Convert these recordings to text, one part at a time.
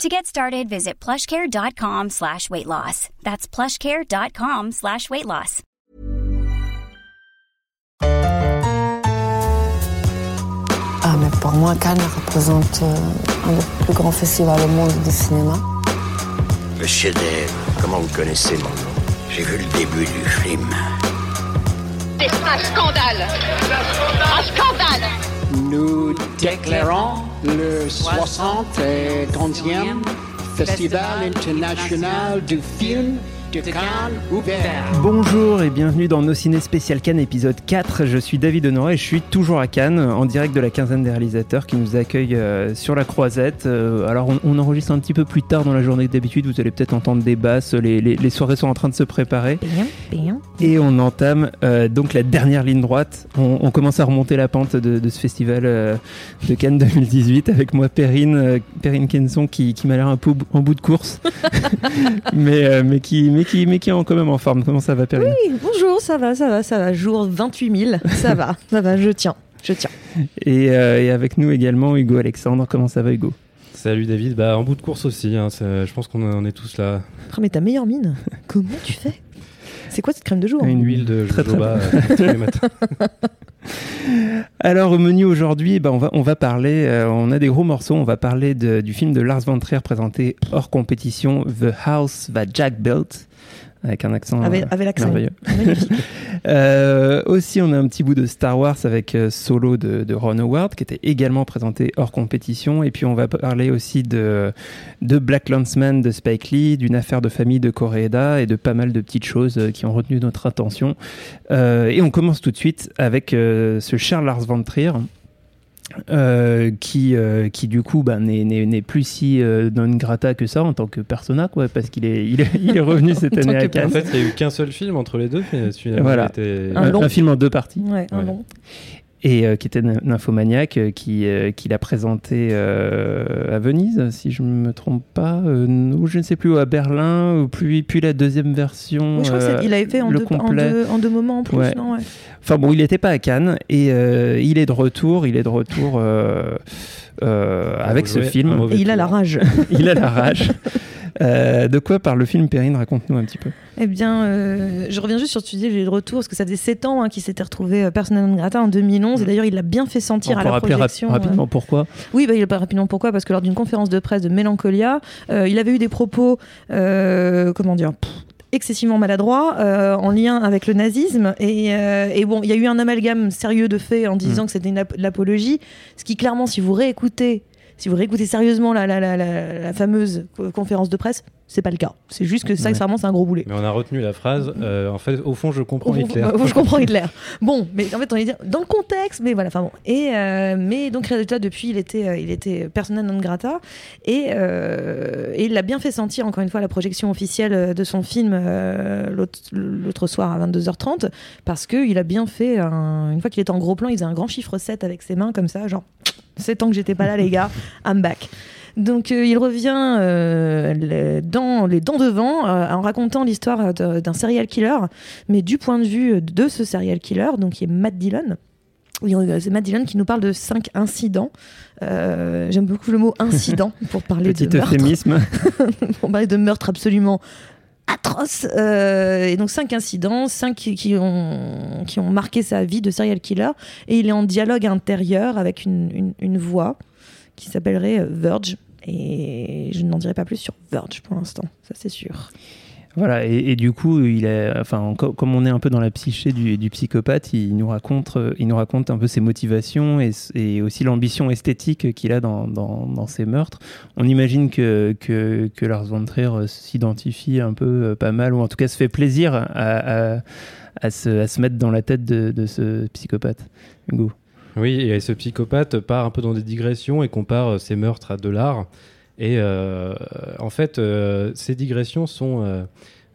To get started, visit plushcare.com slash weight loss. That's plushcare.com slash weight loss. Ah, mais pour moi, Cannes représente euh, un des plus grands festivals au monde du cinéma. Le chef-d'œuvre, comment vous connaissez mon nom? J'ai vu le début du film. C'est un scandale Un scandale Nous déclarons le 71e Festival international du film de Cannes ouvert. Bonjour et bienvenue dans Nos Ciné Spécial Cannes épisode 4. Je suis David Honoré et je suis toujours à Cannes en direct de la quinzaine des réalisateurs qui nous accueillent euh, sur la croisette. Euh, alors on, on enregistre un petit peu plus tard dans la journée que d'habitude, vous allez peut-être entendre des basses, les, les- les soirées sont en train de se préparer. Et on entame euh, donc la dernière ligne droite. On, on commence à remonter la pente de, de ce festival euh, de Cannes 2018 avec moi Perrine, euh, Perrine Kenson qui, qui m'a l'air un peu en bout de course, mais, euh, mais, qui, mais, qui, mais qui est en- quand même en forme. Comment ça va Perrine Oui, bonjour, ça va, ça va, ça va. Jour 28 000, ça va, ça va, je tiens, je tiens. et, euh, et avec nous également Hugo Alexandre. Comment ça va Hugo? Salut David, bah en bout de course aussi, hein, je pense qu'on en est tous là. Ah, mais ta meilleure mine, comment tu fais? C'est quoi cette crème de jour? Une Huile de Très, très jojoba euh, tous les matins. Alors au menu aujourd'hui, bah, on, va, on va parler, euh, on a des gros morceaux, on va parler de- du film de Lars von Trier présenté hors compétition, The House That Jack Built, avec un accent Avec, euh, avec l'accent. merveilleux. Euh, aussi, on a un petit bout de Star Wars avec euh, Solo de, de Ron Howard, qui était également présenté hors compétition. Et puis, on va parler aussi de, de Black Landsman de Spike Lee, d'une affaire de famille de Koreeda et de pas mal de petites choses euh, qui ont retenu notre attention. Et on commence tout de suite avec ce cher Lars von Trier. Euh, qui, euh, qui du coup bah, n'est- plus si euh, non grata que ça en tant que persona quoi parce qu'il est, il est, il est revenu cette année à Cannes en fait, il n'y a eu qu'un seul film entre les deux, mais Voilà. était... Un long. un film en deux parties Ouais, un Ouais. long. Et euh, qui était Ny- Nymphomaniac, euh, qui, euh, qui l'a présenté euh, à Venise, si je ne me trompe pas, euh, ou je ne sais plus, ou à Berlin, ou puis, puis la deuxième version. Oui, je crois euh, qu'il avait fait en deux, en, deux, en deux moments en plus, Ouais. non ouais. Enfin bon, il n'était pas à Cannes, et euh, il est de retour, il est de retour euh, euh, avec ce film. Et il a la rage. il a la rage. Euh, de quoi parle le film, Perrine? Raconte-nous un petit peu. Eh bien, euh, je reviens juste sur ce que tu dis, j'ai le retour, parce que ça faisait 7 ans hein, qu'il s'était retrouvé euh, persona non grata en 2011, et d'ailleurs il l'a bien fait sentir On à la projection. rapidement pourquoi. Oui, bah, il pas rapidement pourquoi Parce que lors d'une conférence de presse de Mélancolia, il avait eu des propos, comment dire, pff, excessivement maladroits euh, en lien avec le nazisme. Et, euh, et bon, il y a eu un amalgame sérieux de faits en disant que c'était une ap- l'apologie, ce qui clairement, si vous réécoutez, si vous réécoutez sérieusement la, la, la, la, la fameuse co- conférence de presse, c'est pas le cas. C'est juste que ça, Ouais. c'est un gros boulet. Mais on a retenu la phrase, euh, en fait, au fond, je comprends Au fond, Hitler. euh, je comprends Hitler. Bon, mais en fait, on est dans le contexte, mais voilà, enfin bon. Et euh, mais donc résultat, depuis, il était, euh, il était persona non grata, et, euh, et il l'a bien fait sentir encore une fois à la projection officielle de son film l'autre l'autre soir à 22h30, parce que il a bien fait un- une fois qu'il était en gros plan, il faisait un grand chiffre 7 avec ses mains comme ça, genre 7 ans que j'étais pas là, les gars, I'm back. Donc euh, il revient euh, le- dans les dents devant euh, en racontant l'histoire d'un serial killer, mais du point de vue de ce serial killer, donc qui est Matt Dillon. Oui, c'est Matt Dillon qui nous parle de cinq incidents. Euh, J'aime beaucoup le mot incident pour parler Petit de meurtre, euphémisme. pour parler de meurtre absolument atroce. Euh, et donc cinq incidents, cinq qui, ont, qui ont marqué sa vie de serial killer. Et il est en dialogue intérieur avec une, une, une voix qui s'appellerait euh, Verge. Et je n'en dirai pas plus sur Verge pour l'instant, ça c'est sûr. Voilà, et, du coup, il est, enfin, co- comme on est un peu dans la psyché du, psychopathe, il nous raconte, euh, il nous raconte un peu ses motivations et, aussi l'ambition esthétique qu'il a dans, dans, ses meurtres. On imagine que, que, que Lars von Trier euh, s'identifie un peu euh, pas mal, ou en tout cas se fait plaisir à, à, se, à se mettre dans la tête de, de ce psychopathe. Hugo. Oui, et ce psychopathe part un peu dans des digressions et compare ses meurtres à de l'art. Et euh, en fait, euh, ces digressions sont euh,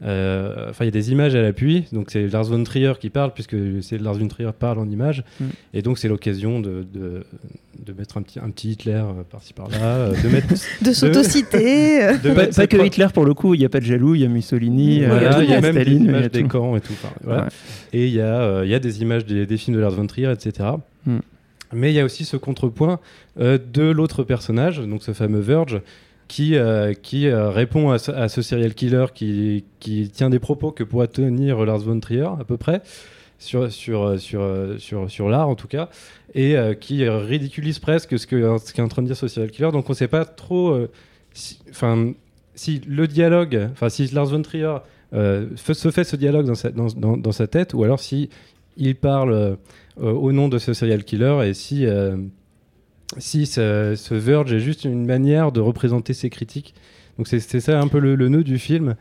euh, Enfin, il y a des images à l'appui, donc c'est Lars von Trier qui parle, puisque c'est Lars von Trier parle en images, Mm. et donc c'est l'occasion de, de, de mettre un petit, un petit Hitler euh, par-ci par-là, euh, de mettre De s'autociter. de Pas, pas que Hitler pour le coup, il n'y a pas de jaloux, il y a Mussolini, euh, Voilà, il y a il même des Staline, il y a images des camps et tout. enfin, voilà. Ouais. Et il y, a, euh, il y a des images des, des films de Lars von Trier, etc. Mais il y a aussi ce contrepoint euh, de l'autre personnage, donc ce fameux Verge, qui, euh, qui euh, répond à ce, serial killer qui, qui tient des propos que pourrait tenir Lars von Trier, à peu près, sur, sur, sur, sur, sur l'art en tout cas, et qui ridiculise presque ce que- ce qu'est en train de dire ce serial killer. Donc on ne sait pas trop si, enfin, si le dialogue, enfin si Lars von Trier se fait ce dialogue dans sa, tête, ou alors si il parle au nom de ce serial killer et si, euh, si ce, ce Verge est juste une manière de représenter ses critiques. Donc c'est ça un peu le, le nœud du film.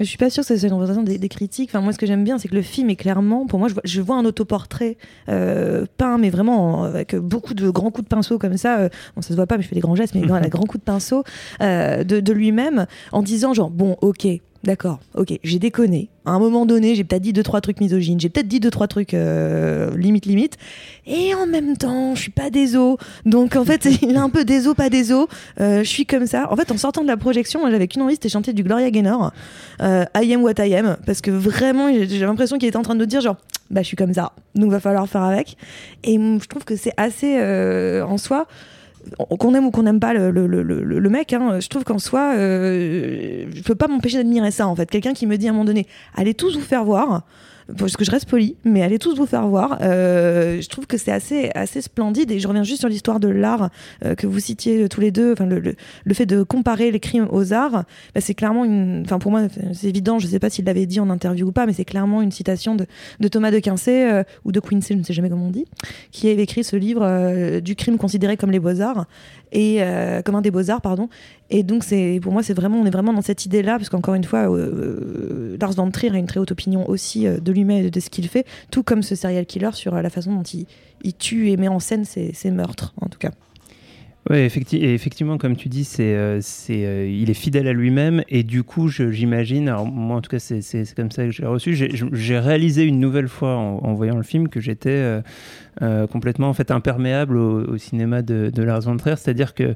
Je suis pas sûre que ce soit une représentation des, des critiques. Enfin, moi, ce que j'aime bien, c'est que le film est clairement, pour moi, je vois, je vois un autoportrait euh, peint, mais vraiment en- avec beaucoup de grands coups de pinceau comme ça. euh, bon, ça se voit pas, mais je fais des grands gestes, mais voilà, grands coups de pinceau euh, de, de lui-même, en disant genre bon, ok. D'accord, ok, j'ai déconné. À un moment donné, j'ai peut-être dit deux trois trucs misogynes, j'ai peut-être dit deux trois trucs euh, limite limite, et en même temps, je suis pas déso. Donc en fait, il est un peu déso, pas déso. Euh, je suis comme ça. En fait, en sortant de la projection, moi, j'avais qu'une envie, c'était chanter du Gloria Gaynor euh, I am what I am parce que vraiment j'ai l'impression qu'il était en train de nous dire genre bah je suis comme ça donc va falloir faire avec et je trouve que c'est assez euh, en soi qu'on aime ou qu'on n'aime pas le, le, mec, hein, je trouve qu'en soi, euh, je peux pas m'empêcher d'admirer ça en fait. Quelqu'un qui me dit à un moment donné, allez tous vous faire voir, parce que je reste poli, mais allez tous vous faire voir. euh, je trouve que c'est assez, assez splendide et je reviens juste sur l'histoire de l'art euh, que vous citiez tous les deux, enfin le, le, le fait de comparer les crimes aux arts, bah, c'est clairement une. Enfin, pour moi, c'est évident, je sais pas s'il l'avait dit en interview ou pas, mais c'est clairement une citation de, de Thomas de Quincey euh, ou de Quincy, je ne sais jamais comment on dit, qui avait écrit ce livre euh, du crime considéré comme les beaux-arts, et comme un des beaux-arts, pardon. Et donc, pour moi, c'est vraiment, on est vraiment dans cette idée-là, parce qu'encore une fois, euh, Lars von Trier a une très haute opinion aussi euh, de lui-même et de ce qu'il fait, tout comme ce serial killer sur euh, la façon dont il, tue et met en scène ses, meurtres, en tout cas. Oui, effectivement, comme tu dis, c'est, euh, euh, il est fidèle à lui-même et du coup, j'imagine, moi en tout cas, c'est, comme ça que j'ai reçu. J'ai, réalisé une nouvelle fois en, voyant le film que j'étais euh, euh, complètement en fait imperméable au, au cinéma de, de Lars von Trier, c'est-à-dire que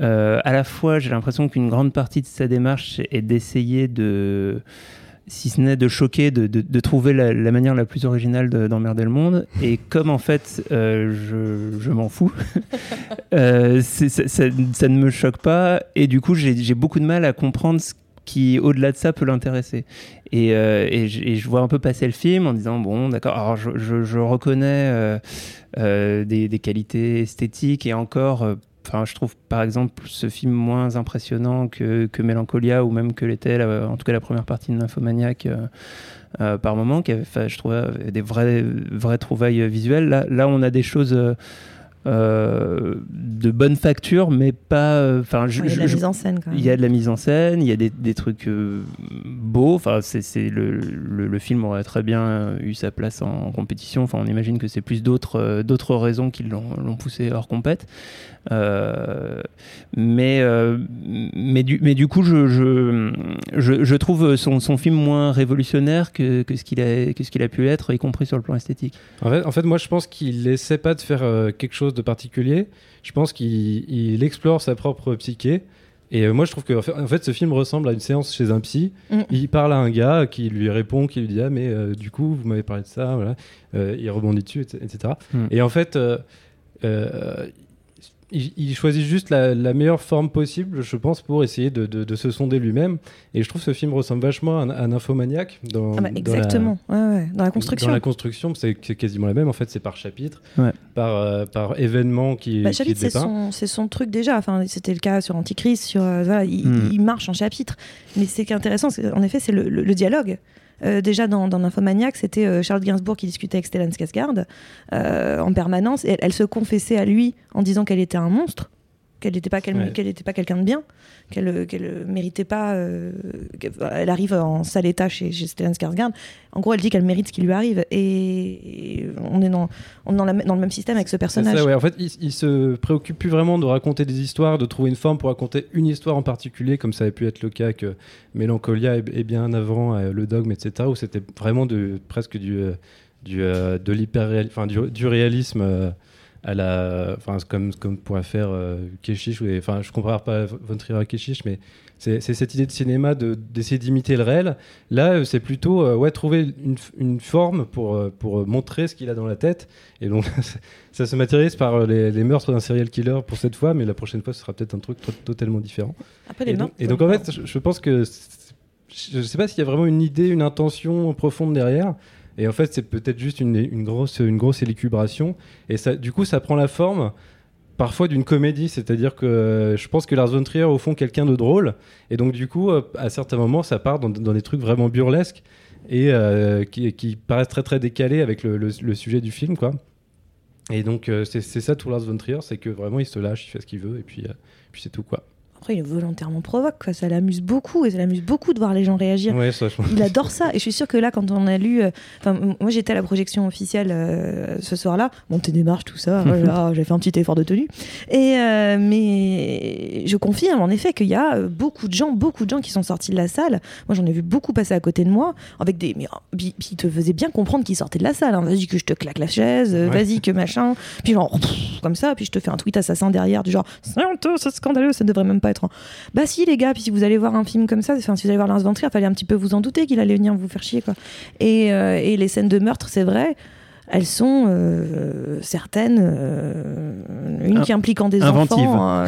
euh, à la fois, j'ai l'impression qu'une grande partie de sa démarche est d'essayer de si ce n'est de choquer, de, trouver la, manière la plus originale de- d'emmerder le monde. Et comme en fait, euh, je, m'en fous, euh, ça, ne me choque pas. Et du coup, j'ai beaucoup de mal à comprendre ce qui, au-delà de ça, peut l'intéresser. Et, je- vois un peu passer le film en disant, bon, d'accord, alors je, reconnais des qualités esthétiques et encore... Enfin, je trouve par exemple ce film moins impressionnant que, que Mélancolia ou même que l'était en tout cas la première partie de Nymphomaniac euh, euh, par moment, qui avait, je trouvais des vraies, vraies trouvailles visuelles. Là, là, on a des choses euh, euh, de bonne facture, mais pas. Enfin, Il y a de la mise en scène quand même. il y a de la mise en scène, il y a des, des trucs euh, beaux. Enfin, c'est, le, le, le film aurait très bien eu sa place en, en compétition. Enfin, on imagine que c'est plus d'autres, d'autres raisons qui l'ont, l'ont poussé hors compète. Euh, mais, euh, mais, du, mais du coup, je, je, je, je trouve son, son film moins révolutionnaire que, que, ce qu'il a, que ce qu'il a pu être, y compris sur le plan esthétique. En fait, en fait moi je pense qu'il essaie pas de faire euh, quelque chose de particulier. Je pense qu'il il explore sa propre psyché. Et moi je trouve que en fait, ce film ressemble à une séance chez un psy. Mm. Il parle à un gars qui lui répond, qui lui dit ah mais euh, du coup vous m'avez parlé de ça, voilà. Euh, il rebondit dessus, etc. Mm. Et en fait, euh, euh, il, il choisit juste la, la meilleure forme possible, je pense, pour essayer de, de- de se sonder lui-même. Et je trouve que ce film ressemble vachement à, un- à un infomaniac dans, Ah bah, dans la- exactement, ouais, ouais, dans la construction. dans la construction, c'est c'est quasiment la même. En fait, c'est par chapitre, Ouais. par, euh, par événement qui, Bah, qui chapitre, c'est son, c'est son truc déjà. Enfin, c'était le cas sur Antichrist. Sur, euh, voilà, il, Hmm. il marche en chapitre. Mais ce qui est intéressant, c'est- en effet, c'est le, le- le dialogue. Euh, déjà dans, dans Nymphomaniac, c'était euh, Charles Gainsbourg qui discutait avec Stellan Skarsgård euh, en permanence. Et elle se confessait à lui en disant qu'elle était un monstre, qu'elle n'était pas, qu'elle, Ouais. qu'elle était pas quelqu'un de bien, qu'elle, qu'elle méritait pas. euh, elle arrive en sale état chez, chez Stellan Skarsgård. En gros, elle dit qu'elle mérite ce qui lui arrive. Et, et on est dans, on est dans, la- dans le même système avec ce personnage. ça, ouais. En fait, il, il se préoccupe plus vraiment de raconter des histoires, de trouver une forme pour raconter une histoire en particulier, comme ça avait pu être le cas que Mélancolia et, bien avant euh, le dogme, etc., où c'était vraiment de, presque du, euh, du, euh, de l'hyper enfin du, du réalisme à la, enfin comme comme pourrait faire euh, Keshish, ou- enfin je compare pas Von Trier à Keshish, mais c'est cette idée de cinéma de- d'essayer d'imiter le réel. Là, euh, c'est plutôt euh, ouais trouver une, forme pour euh, pour montrer ce qu'il a dans la tête. Et donc ça se matérialise par les, les meurtres d'un serial killer pour cette fois, mais la prochaine fois ce sera peut-être un truc to- totalement différent. Après, les Et donc, et donc, en fait, je, je pense que je ne sais pas s'il y a vraiment une idée, une intention profonde derrière. Et en fait, c'est peut-être juste une, grosse, une grosse élucubration. Et ça, du coup, ça prend la forme parfois d'une comédie. C'est-à-dire que euh, je pense que Lars von Trier, au fond, quelqu'un de drôle. Et donc, du coup, à certains moments, ça part dans, des trucs vraiment burlesques et euh, qui, paraissent très, très décalés avec le, sujet du film, quoi. Et donc, euh, c'est ça tout Lars von Trier, c'est que vraiment, il se lâche, il fait ce qu'il veut, et puis, puis c'est tout, quoi. Après, il volontairement provoque, quoi. Ça l'amuse beaucoup et ça l'amuse beaucoup de voir les gens réagir. Ouais, ça, je pense. Il adore ça. Et je suis sûre que là, quand on a lu. euh, Enfin, moi, j'étais à la projection officielle euh, ce soir-là. Montée des marches, tout ça. voilà, J'ai fait un petit effort de tenue. Et, euh, mais je confirme, en effet, qu'il y a beaucoup de gens, beaucoup de gens qui sont sortis de la salle. Moi, j'en ai vu beaucoup passer à côté de moi. Avec des. Mais, oh, puis, ils te faisaient bien comprendre qu'ils sortaient de la salle. hein. Vas-y, que je te claque la chaise. Ouais. Vas-y, que machin. Puis, genre, pff, comme ça. Puis, je te fais un tweet assassin derrière. Du genre, c'est honteux, c'est scandaleux, ça ne devrait même pas Bah, si, les gars. Puis, si vous allez voir un film comme ça, enfin, si vous allez voir Lars von Trier, fallait un petit peu vous en douter qu'il allait venir vous faire chier, quoi. Euh, et les scènes de meurtre, c'est vrai, elles sont euh, certaines, euh, une qui impliquant des inventives. enfants, euh,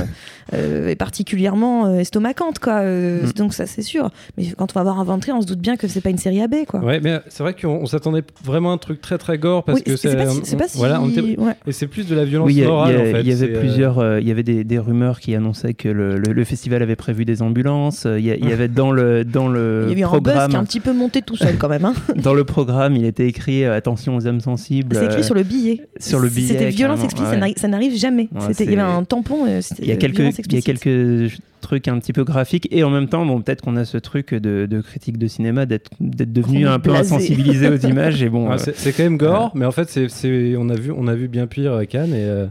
euh, est particulièrement euh, estomaquante, quoi. Euh, Mm. Donc ça, c'est sûr. Mais quand on va voir Inventé, on se doute bien que c'est pas une série AB, quoi. Ouais, mais c'est vrai qu'on on s'attendait vraiment à un truc très très gore parce Oui, que c'est pas si- c'est pas si- voilà, on était- ouais. et c'est plus de la violence Oui, il y, a- morale il y a- en fait. il y avait plusieurs, euh, il y avait des, des rumeurs qui annonçaient que le, le- le festival avait prévu des ambulances. euh, Il y, a- il y avait dans le dans le Il y a eu un buzz programme, qui a un petit peu monté tout seul, quand même. Hein. dans le programme, il était écrit euh, attention aux âmes sensibles. C'est écrit euh, sur le billet. sur le billet, C'était violence explicite, ouais. ça n'arrive- jamais. Ouais, C'était- il y avait un tampon. euh, Il y a quelques, violence il y a explicite. quelques trucs un petit peu graphiques et en même temps, bon, peut-être qu'on a ce truc de, de critique de cinéma d'être devenu un peu insensibilisé aux images et bon. ouais, euh, c'est quand même gore, mais en fait, c'est on, a vu, on a vu bien pire à Cannes et. euh,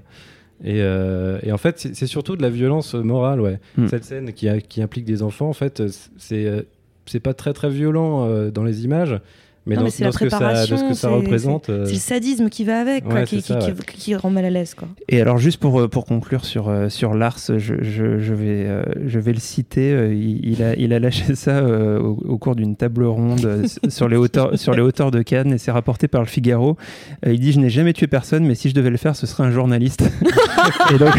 et, euh, et en fait, c'est surtout de la violence morale, ouais. Hmm. Cette scène qui, a- qui implique des enfants, en fait, c'est c'est pas très très violent euh, dans les images, mais Non, dans, mais c'est dans la ce que ça, de ce préparation, que ça c'est- représente. euh, C'est le sadisme qui va avec, quoi, Ouais, qui, c'est ça, qui- ouais. qui- qui rend mal à l'aise. Quoi. Et alors juste pour, euh, pour conclure sur, euh, sur Lars, je, je, je vais, je vais le citer, il, il a, il a lâché ça euh, au, au cours d'une table ronde sur, les hauteurs, sur les hauteurs de Cannes et c'est rapporté par le Figaro. Il dit je n'ai jamais tué personne mais si je devais le faire ce serait un journaliste. et, donc,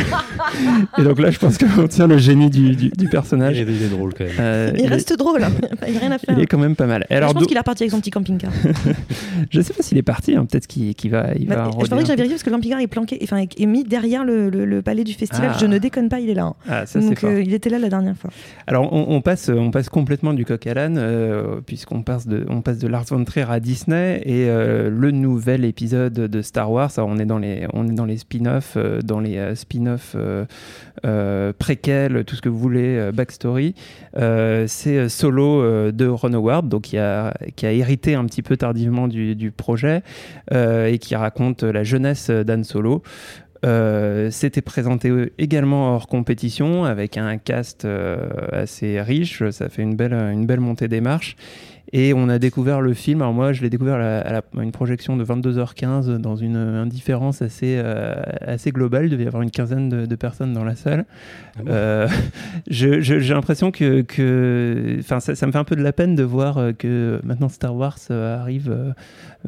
et donc là je pense qu'on tient le génie du, du, du il, personnage. est, il est drôle quand même. Euh, Il, reste drôle, hein. il n'y a rien à faire. il est quand même pas mal. Et je alors, pense qu'il est reparti avec son petit je sais pas s'il est parti, hein, peut-être qu'il va, il Bah, va je faudrait que peu. vérifier parce que le camping-car est planqué, enfin est mis derrière le, le- le palais du festival. Ah. Je ne déconne pas, il est là. hein. Ah, ça Donc euh, il était là la dernière fois. Alors on, on passe, on passe complètement du coq à l'âne euh, puisqu'on passe de, on passe de Lars von Trier à Disney et euh, le nouvel épisode de Star Wars. Alors, on est dans les, on est dans les spin-offs, dans les spin-offs préquels, tout ce que vous voulez, backstory. C'est Solo de Ron Howard, donc qui a, qui a hérité un petit peu tardivement du, du projet euh, et qui raconte la jeunesse d'Anne Solo. Euh, C'était présenté également hors compétition avec un cast euh, assez riche. Ça fait une belle, une belle montée des marches. Et on a découvert le film. Alors moi, je l'ai découvert à, la- à la- à une projection de 22h15 dans une indifférence assez, euh, assez globale. Il devait y avoir une quinzaine de, de personnes dans la salle. Ah bon? Euh, J'ai l'impression que, que enfin, ça, ça me fait un peu de la peine de voir euh, que maintenant Star Wars euh, arrive euh,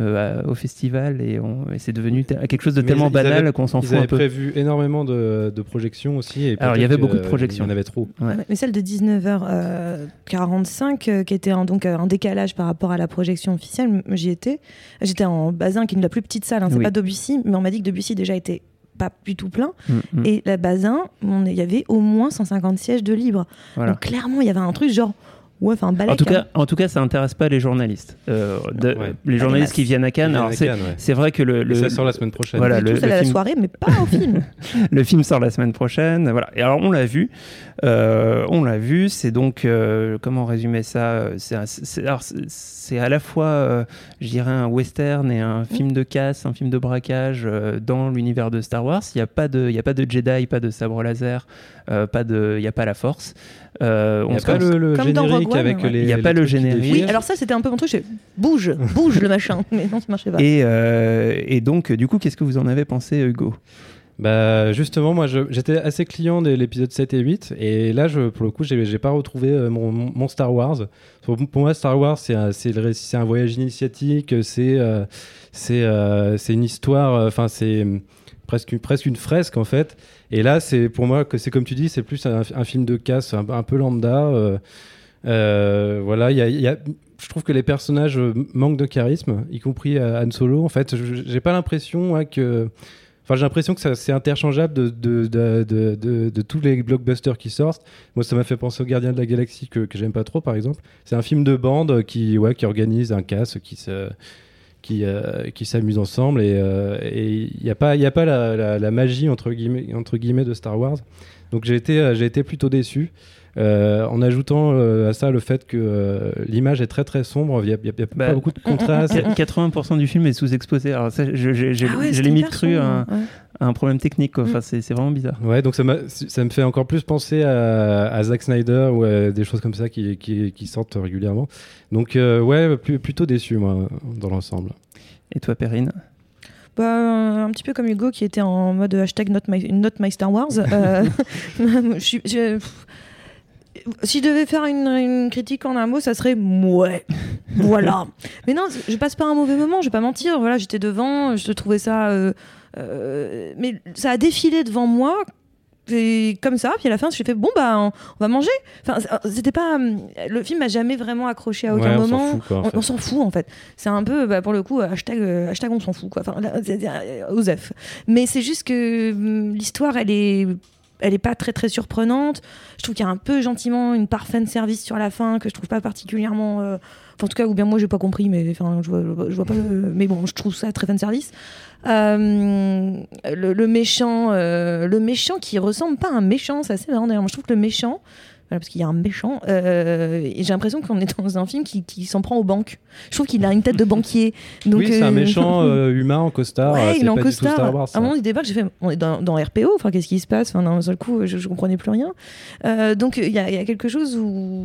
euh, au festival et, c'est devenu quelque chose de Mais tellement ils banal avaient- qu'on s'en Ils fout un avaient peu. prévu énormément de, de projections aussi. Et Alors, il y avait beaucoup de euh, projections. Il y en avait trop. Ouais. Mais celle de 19h45, euh, qui était un, donc euh, un décalage par rapport à la projection officielle, j'y étais. J'étais en bazin, qui est la plus petite salle, hein, c'est Oui. pas Debussy, mais on m'a dit que Debussy déjà était pas du tout plein. Mm, mm. Et la bazin, il y avait au moins 150 sièges de libre. Voilà. Donc clairement, il y avait un truc genre, Ouais, enfin, balèque. En tout hein. cas, en tout cas, ça intéresse pas les journalistes. Euh, de- Ouais. Les journalistes qui viennent à Cannes. C'est Cannes, ouais. c'est vrai que le, le, ça sort la semaine prochaine. Voilà, le- allés le à la film- soirée, mais pas au film. le film sort la semaine prochaine. Voilà. Et alors on l'a vu. Euh, on l'a vu. C'est donc euh, comment résumer ça C'est un- c'est alors, c'est- c'est à la fois, euh, je dirais, un western et un film de casse, un film de braquage euh, dans l'univers de Star Wars. Il n'y a pas de, il y a pas de Jedi, pas de sabre laser, euh, pas de, il y a pas la Force. Euh, Il n'y on a se pas commence- le, le Comme dans générique Rogue One, avec ouais. les. Il y a pas le générique. Oui, alors ça, c'était un peu mon truc. j'ai bouge, bouge le machin. Mais non, ça marchait pas. Et, euh, et donc, du coup, qu'est-ce que vous en avez pensé, Hugo? Bah justement, moi j'étais assez client de l'épisode 7 et 8 et là je, pour le coup j'ai j'ai pas retrouvé euh, mon, Star Wars. Pour, pour moi Star Wars c'est un, un voyage initiatique, c'est euh, c'est euh, c'est une histoire, euh, enfin c'est presque, presque une fresque en fait. Et là c'est pour moi que c'est comme tu dis, c'est plus un, film de casse, un, peu lambda. euh, euh, voilà, il y a, je trouve que les personnages manquent de charisme, y compris Han Solo. En fait, j'ai pas l'impression que Enfin, j'ai l'impression que c'est interchangeable de, de, de, de, tous les blockbusters qui sortent. Moi, ça m'a fait penser aux Gardiens de la Galaxie que, que j'aime pas trop, par exemple. C'est un film de bande qui, ouais, qui organise un casse, qui se qui, euh, qui s'amusent ensemble et euh, il n'y a pas, il y a pas la, la, la magie entre guillemets, entre guillemets de Star Wars. Donc j'ai été, euh, j'ai été plutôt déçu. Euh, en ajoutant euh, à ça le fait que euh, l'image est très très sombre, il n'y a, y a- il y a Bah, pas beaucoup de contraste. Qu- 80% du film est sous-exposé. Alors, ça, je- Ah ouais, j'ai c'est limite hyper cru ouais. Un problème technique. quoi. Mm. Enfin, c'est c'est vraiment bizarre. Ouais, donc ça, ça me fait encore plus penser à, à Zack Snyder ou à des choses comme ça qui, qui, qui sortent régulièrement. Donc, euh, ouais, plus- plutôt déçu, moi, dans l'ensemble. Et toi, Perrine? Bah, un petit peu comme Hugo qui était en mode hashtag not my, not my Star Wars. Euh, je suis- je- pff, si je devais faire une, une critique en un mot, ça serait ouais. Voilà. Mais non, je passe pas un mauvais moment, je vais pas mentir. Voilà, j'étais devant, je trouvais ça. euh, euh, mais ça a défilé devant moi. Et comme ça, puis à la fin, j'ai fait bon bah on, on va manger. Enfin, c'était pas le film m'a jamais vraiment accroché à aucun Ouais, on moment. fout, quoi, en on fait. on s'en fout en fait. C'est un peu, bah, pour le coup, hashtag, euh, hashtag on s'en fout quoi. Enfin, là, euh, Osef. Mais c'est juste que hum, l'histoire, elle est, elle est pas très très surprenante. Je trouve qu'il y a un peu gentiment une part fan service sur la fin que je trouve pas particulièrement. euh, en tout cas, ou bien moi j'ai pas compris, mais je vois, vois- pas. le- mais bon, je trouve ça très fan service. Euh, le, le méchant, euh, le méchant qui ressemble pas à un méchant, c'est assez marrant d'ailleurs. Moi, je trouve que le méchant, voilà, parce qu'il y a un méchant, euh, et j'ai l'impression qu'on est dans un film qui, qui s'en prend aux banques. Je trouve qu'il a une tête de banquier. Donc, oui, c'est un euh, méchant euh, humain en costard. Ouais, il est en pas du tout costard. Star Wars, à un moment du débat, j'ai fait, on est dans, dans RPO, enfin, qu'est-ce qui se passe? Enfin, d'un seul coup, je, je comprenais plus rien. Euh, donc, il y, a il y a quelque chose où,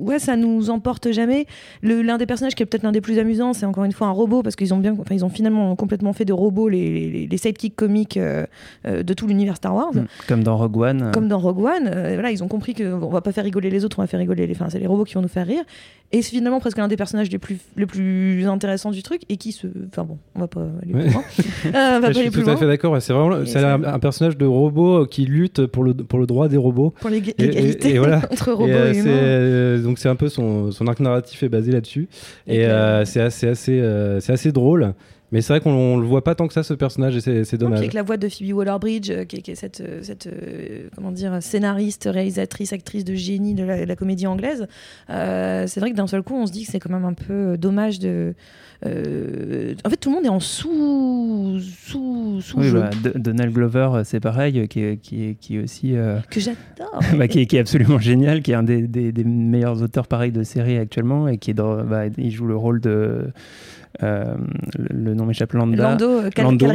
ouais, ça nous emporte jamais. L'un des personnages qui est peut-être l'un des plus amusants, c'est encore une fois un robot, parce qu'ils ont bien, enfin, ils ont finalement complètement fait de robots les, les, les sidekicks comiques de tout l'univers Star Wars. Mm. Comme dans Rogue One. Comme dans Rogue One, euh, voilà, ils ont compris qu'on va pas faire rigoler les autres, on va faire rigoler les. Enfin, c'est les robots qui vont nous faire rire. Et c'est finalement presque l'un des personnages les plus, les plus intéressants du truc et qui se. Enfin bon, on va pas aller Ouais. plus loin. Euh, on va je pas suis tout à fait d'accord. C'est vraiment, c'est un, un personnage de robot qui lutte pour le, pour le droit des robots. Pour l'ég- Et- et- l'égalité et voilà. entre robots Et, euh, humains. euh, donc c'est un peu son, son arc narratif est basé là-dessus. Et c'est assez, assez drôle. Mais c'est vrai qu'on on le voit pas tant que ça ce personnage et c'est, dommage. avec la voix de Phoebe Waller-Bridge, euh, qui, est- qui est cette, euh, cette euh, comment dire, scénariste, réalisatrice, actrice de génie de la, de la comédie anglaise, euh, c'est vrai que d'un seul coup, on se dit que c'est quand même un peu dommage de. euh, en fait, tout le monde est en sous sous sous Oui, jeu bah, Donald Glover, c'est pareil, qui est, qui est, qui est aussi. euh, que j'adore. bah, qui, est, qui est absolument génial, qui est un des, des- des meilleurs auteurs pareil de série actuellement et qui est dans, bah, il joue le rôle de euh, le, le nom m'échappe Landa, Lando, euh, Cal- Lando.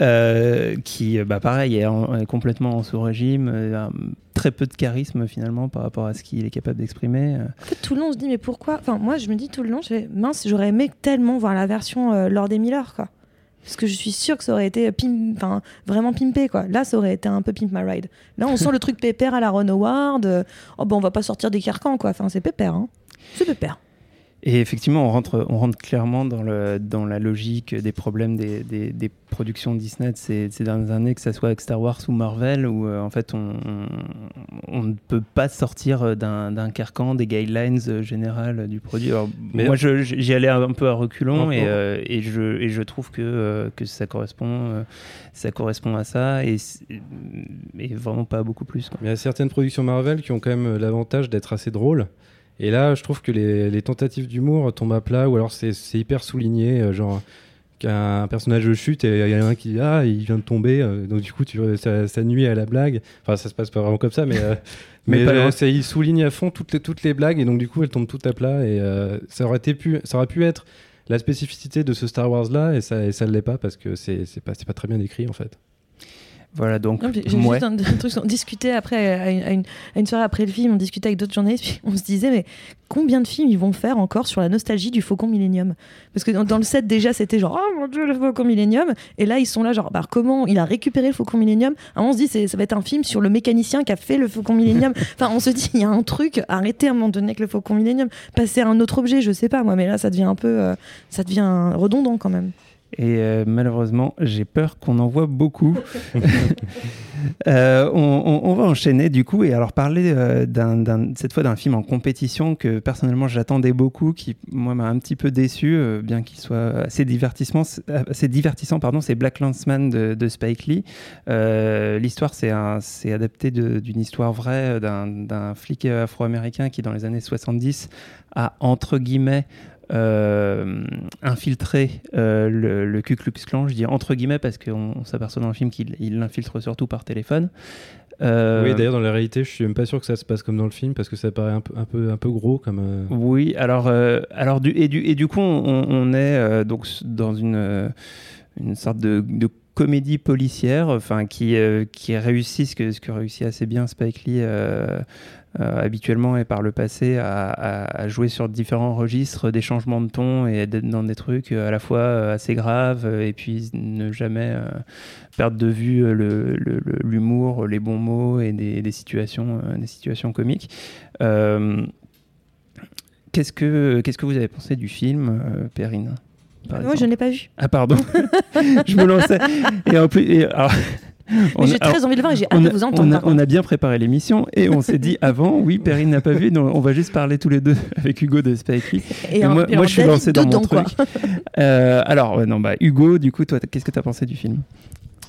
Euh, qui bah pareil est, en- est complètement en sous régime, euh, a très peu de charisme finalement par rapport à ce qu'il est capable d'exprimer. En fait, tout le long, on se dit, mais pourquoi? Enfin, moi, je me dis tout le long, je fais, mince, j'aurais aimé tellement voir la version Lord et Miller, quoi. Parce que je suis sûre que ça aurait été pim- vraiment pimpé, quoi. Là, ça aurait été un peu Pimp My Ride. Là, on sent le truc pépère à la Ron Howard. oh, ben, on va pas sortir des carcans, quoi. Enfin, c'est pépère, hein. C'est pépère. Et effectivement, on rentre, on rentre clairement dans, le, dans la logique des problèmes des, des, des productions Disney de ces, de ces dernières années, que ce soit avec Star Wars ou Marvel, où euh, en fait on, on, on ne peut pas sortir d'un carcan, des guidelines générales du produit. Alors, Mais- moi, j'y allais un peu à reculons et, euh, et, je, et je trouve que, euh, que ça, correspond, ça correspond à ça et, et vraiment pas beaucoup plus. quoi. Il y a certaines productions Marvel qui ont quand même l'avantage d'être assez drôles. Et là, je trouve que les, les tentatives d'humour tombent à plat, ou alors c'est hyper souligné, euh, genre qu'un personnage chute et il y en a un qui dit ah il vient de tomber, euh, donc du coup tu ça, ça nuit à la blague. Enfin ça se passe pas vraiment comme ça, mais euh, Mais mais c'est- il souligne à fond toutes les toutes les blagues et donc du coup elles tombent toutes à plat et ça aurait été pu ça aurait pu être la spécificité de ce Star Wars là et ça et ça l'est pas parce que c'est c'est pas c'est pas très bien écrit en fait. Voilà, donc, J'ai ouais. juste un, un truc, on discutait après, à une, à une- à une soirée après le film, on discutait avec d'autres journalistes, puis on se disait, mais combien de films ils vont faire encore sur la nostalgie du Faucon Millennium? Parce que dans, dans le set, déjà, c'était genre, oh mon dieu, le Faucon Millennium, et là, ils sont là, genre, bah, comment il a récupéré le Faucon Millennium? On se dit, ça va être un film sur le mécanicien qui a fait le Faucon Millennium. enfin, on se dit, il y a un truc, arrêtez à un moment donné avec le Faucon Millennium, passer à un autre objet, je sais pas, moi, mais là, ça devient un peu, euh, ça devient redondant quand même. Et euh, malheureusement, j'ai peur qu'on en voit beaucoup. Euh, on, on- on va enchaîner du coup et alors parler euh, cette fois d'un film en compétition que personnellement j'attendais beaucoup, qui moi m'a un petit peu déçu, bien qu'il soit assez divertissement, assez divertissant pardon, c'est Black Landsman de, de Spike Lee. L'histoire c'est adapté d'une histoire vraie d'un flic afro-américain qui dans les années 70 a entre guillemets infiltrer euh, le, le Ku Klux Klan. Je dis entre guillemets parce qu'on on s'aperçoit dans le film qu'il il l'infiltre surtout par téléphone. Euh, Oui d'ailleurs dans la réalité je suis même pas sûr que ça se passe comme dans le film parce que ça paraît un peu un peu un peu gros comme. euh, Oui, alors, euh, alors du, et, du, et du coup, on, on est euh, donc dans une, euh, une sorte de, de comédie policière enfin, qui, euh, qui réussit ce que, ce que réussit assez bien Spike Lee euh, euh, habituellement et par le passé à, à- à jouer sur différents registres, des changements de ton et d'être dans des trucs euh, à la fois euh, assez graves euh, et puis ne jamais euh, perdre de vue euh, le- le- le- l'humour, les bons mots et des, des situations, euh, des situations comiques. Euh, Qu'est-ce que, qu'est-ce que vous avez pensé du film, euh, Perrine Moi, je exemple n'ai pas vu. Ah, pardon. je me lançais. Et en plus, et alors, on Mais a- j'ai très envie de le voir et j'ai hâte on de a, vous entendre. on a- on bien préparé l'émission et on s'est dit avant, oui, Perrine n'a pas vu, donc on va juste parler tous les deux avec Hugo de Spike Lee. Et Et un- moi, et moi, alors je suis lancé dans mon truc. Euh, alors, non, bah, Hugo, du coup, toi, qu'est-ce que tu as pensé du film?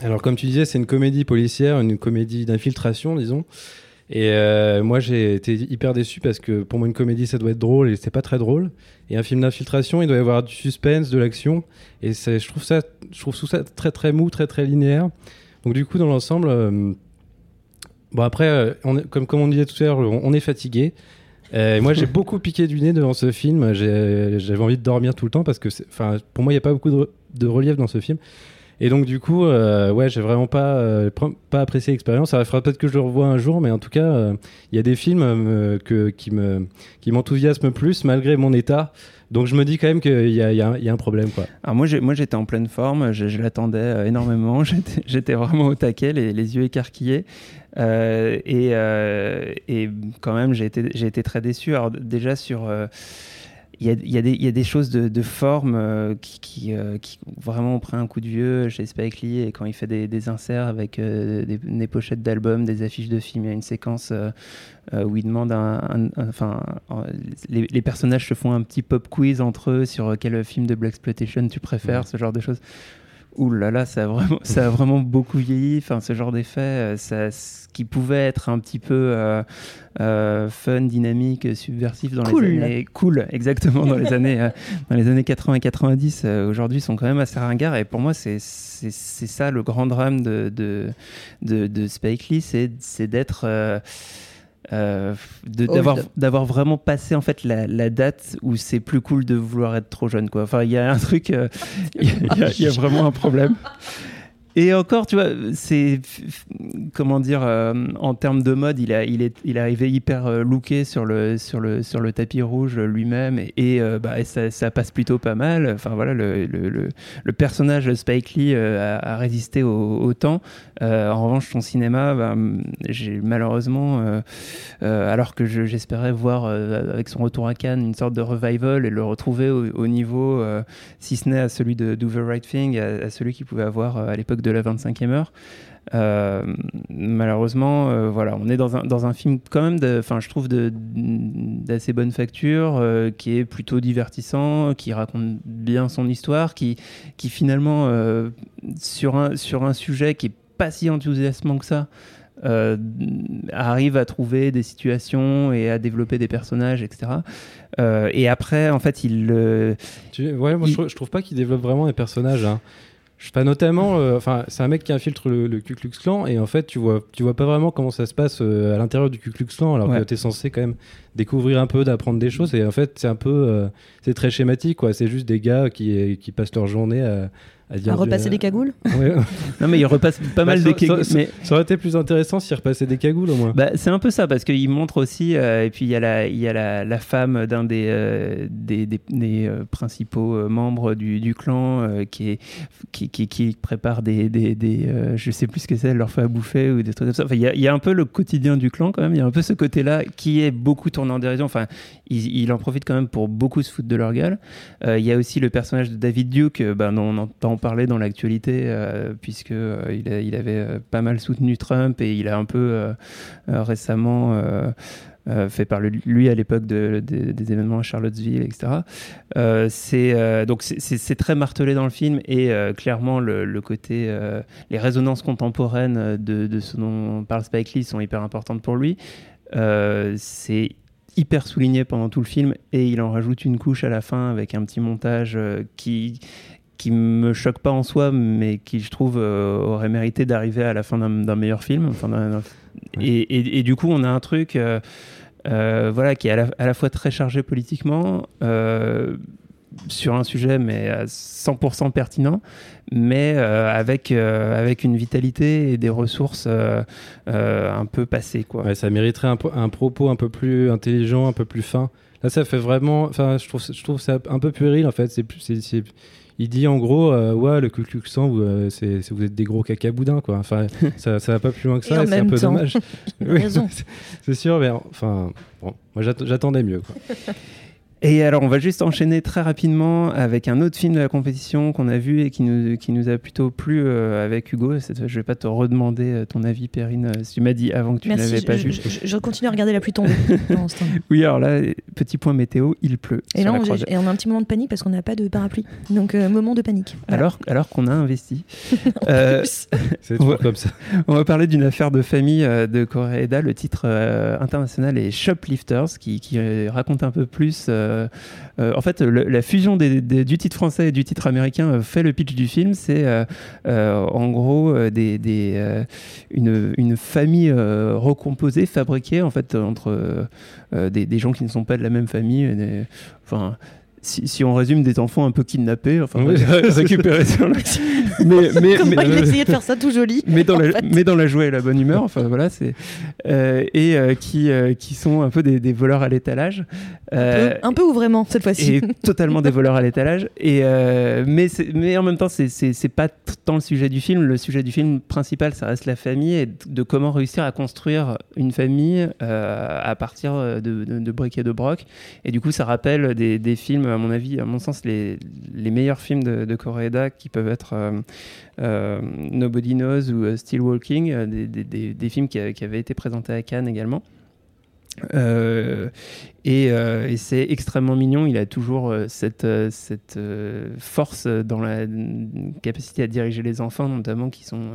Alors, comme tu disais, c'est une comédie policière, une comédie d'infiltration, disons. Et euh, moi, j'ai été hyper déçu parce que pour moi, une comédie, ça doit être drôle et c'est pas très drôle. Et un film d'infiltration, il doit y avoir du suspense, de l'action. Et c'est- je trouve ça, je trouve tout ça très très mou, très très linéaire. Donc du coup, dans l'ensemble, euh, bon après, euh, on est- comme comme on disait tout à l'heure, on, on est fatigué. Euh, moi, j'ai beaucoup piqué du nez devant ce film. J'avais envie de dormir tout le temps parce que, enfin, pour moi, il n'y a pas beaucoup de, re- de relief dans ce film. Et donc, du coup, euh, ouais, j'ai vraiment pas, euh, pas apprécié l'expérience. Ça fera peut-être que je le revois un jour, mais en tout cas, il y a des films que, qui me, qui m'enthousiasment plus malgré mon état. Donc, je me dis quand même qu'il y a, un- problème, quoi. Alors moi, j'étais en pleine forme, je, l'attendais euh, énormément, j'étais vraiment au taquet, les, yeux écarquillés. Euh, et, euh, et quand même, j'ai été, très déçu. Alors déjà sur... il y, a, il y a des- il y a des choses de, de forme euh, qui, qui, euh, qui ont vraiment pris un coup de vieux chez Spike Lee et quand il fait des, des inserts avec euh, des, des pochettes d'albums, des affiches de films, il y a une séquence où il demande un, enfin, les personnages se font un petit pop quiz entre eux sur quel film de Black Exploitation tu préfères, ce genre de choses. Ouh là là, ça a vraiment, ça a vraiment beaucoup vieilli. Enfin, ce genre d'effet, euh, ça, ce qui pouvait être un petit peu euh, euh, fun, dynamique, subversif dans Cool. les années cool, exactement dans les années euh, dans les années 80 et 90. euh, Aujourd'hui, sont quand même assez ringards. Et pour moi, c'est ça le grand drame de de, de, de Spike Lee, c'est c'est d'être euh, Old. d'avoir d'avoir vraiment passé en fait la, la date où c'est plus cool de vouloir être trop jeune quoi enfin il y a un truc euh, y, y il y a vraiment un problème et encore tu vois c'est comment dire euh, en termes de mode il est il est arrivé hyper euh, looké sur le sur le sur le tapis rouge lui-même. Et, euh, bah ça, passe plutôt pas mal. Enfin voilà le, le, le, personnage Spike Lee a, résisté au, temps. En revanche son cinéma bah, j'ai malheureusement alors que je- j'espérais voir avec son retour à Cannes une sorte de revival et le retrouver au, au niveau, si ce n'est à celui de Do the Right Thing, à, celui qu'il pouvait avoir à l'époque de la 25e heure. Euh, malheureusement, euh, voilà, on est dans un, dans un film quand même, enfin, je trouve d'assez bonne facture, euh, qui est plutôt divertissant, qui raconte bien son histoire, qui, qui finalement, sur, un, sur un sujet qui est pas si enthousiasmant que ça, arrive à trouver des situations et à développer des personnages, etc. Et après, en fait, il. Tu- ouais, moi Il- je, trouve, je trouve pas qu'il développe vraiment les personnages. hein. Je sais pas, notamment, euh, enfin, c'est un mec qui infiltre le, le Ku Klux Klan et en fait, tu vois, tu vois pas vraiment comment ça se passe euh, à l'intérieur du Ku Klux Klan, alors Ouais. que t'es censé quand même découvrir un peu, d'apprendre des choses. Et en fait, c'est un peu, euh, c'est très schématique, quoi. C'est juste des gars qui, qui passent leur journée à, à dire À repasser du- des cagoules Ouais. Non, mais il repasse pas Bah, mal ça- de kegos, ça- mais Ça aurait été plus intéressant s'il repassait des cagoules au moins. Bah, c'est un peu ça, parce qu'il montre aussi, euh, et puis il y a la, il y a la, la femme d'un des, euh, des, des- des, euh, principaux euh, membres du, du clan euh, qui, est, qui, qui, qui prépare des, des, des euh, je sais plus ce que c'est, elle leur fait à bouffer ou des trucs comme ça. Enfin, il y, a, il y a un peu le quotidien du clan quand même, il y a un peu ce côté-là qui est beaucoup tourné en dérision. Enfin, il, en profite quand même pour beaucoup se foutre de leur gueule. Euh, il y a aussi le personnage de David Duke, ben, dont on entend parler dans l'actualité, euh, puisque euh, il, avait pas mal soutenu Trump et il a un peu récemment fait par le- lui à l'époque de- de- des événements à Charlottesville, etc. C'est donc c'est- très martelé dans le film et clairement le, côté les résonances contemporaines de, de ce dont parle Spike Lee sont hyper importantes pour lui. C'est hyper souligné pendant tout le film et il en rajoute une couche à la fin avec un petit montage euh, qui qui me choque pas en soi mais qui je trouve euh, aurait mérité d'arriver à la fin d'un meilleur film enfin, et, et- et du coup on a un truc euh, euh, voilà qui est à la, à la fois très chargé politiquement euh, sur un sujet mais à 100% pertinent mais euh, avec euh, avec une vitalité et des ressources euh, euh, un peu passées quoi Ouais, ça mériterait un, po- un propos un peu plus intelligent, un peu plus fin. Là, ça fait vraiment. Enfin, je trouve, je trouve ça un peu puéril en fait. C'est, c'est, c'est- il dit en gros, euh, ouais, le Ku Klux Klan, vous, euh, c'est, c'est- vous êtes des gros cacaboudins quoi. Enfin, ça, ça va pas plus loin que ça. et c'est un peu temps, dommage. Oui, c'est- sûr, mais enfin, bon, moi j'att- j'attendais mieux. Quoi. Et alors, on va juste enchaîner très rapidement avec un autre film de la compétition qu'on a vu et qui nous, qui nous a plutôt plu euh, avec Hugo. Cette fois, je vais pas te redemander euh, ton avis, Perrine, euh, si tu m'as dit avant que tu ne l'avais pas je- vu. je- je continue à regarder la pluie tomber. Oui, alors là, petit point météo, il pleut. Et là, on, croisette. et on a un petit moment de panique parce qu'on n'a pas de parapluie. Donc, euh, moment de panique. Voilà. Alors, alors qu'on a investi. Euh, C'est toujours comme ça. On va parler d'une affaire de famille euh, de Koreeda. Le titre euh, international est Shoplifters, qui, qui, euh, raconte un peu plus. Euh, euh, en fait, la fusion du titre français et du titre américain euh, fait le pitch du film. C'est en gros une, famille recomposée, fabriquée en fait entre des, gens qui ne sont pas de la même famille. Si, si on résume des enfants un peu kidnappés, enfin Oui. récupérés le... mais, mais, Comment mais- il de faire ça tout joli. mais dans, la, fait. mais dans la joie et la bonne humeur, enfin voilà, c'est euh, et euh, qui euh, qui sont un peu des, des voleurs à l'étalage, un peu ou vraiment cette fois-ci. et totalement des voleurs à l'étalage. Et mais mais en même temps, c'est c'est pas tant le sujet du film. Le sujet du film principal, ça reste la famille et de comment réussir à construire une famille à partir de, de, de briques et de broc. Et du coup, ça rappelle des, des films, à mon avis, à mon sens, les, les meilleurs films de, de qui peuvent être euh, euh, Nobody Knows ou euh, Still Walking, des, des- films qui, avaient été présentés à Cannes également. Et, c'est extrêmement mignon. Il a toujours cette, cette force dans la capacité à diriger les enfants, notamment, qui sont,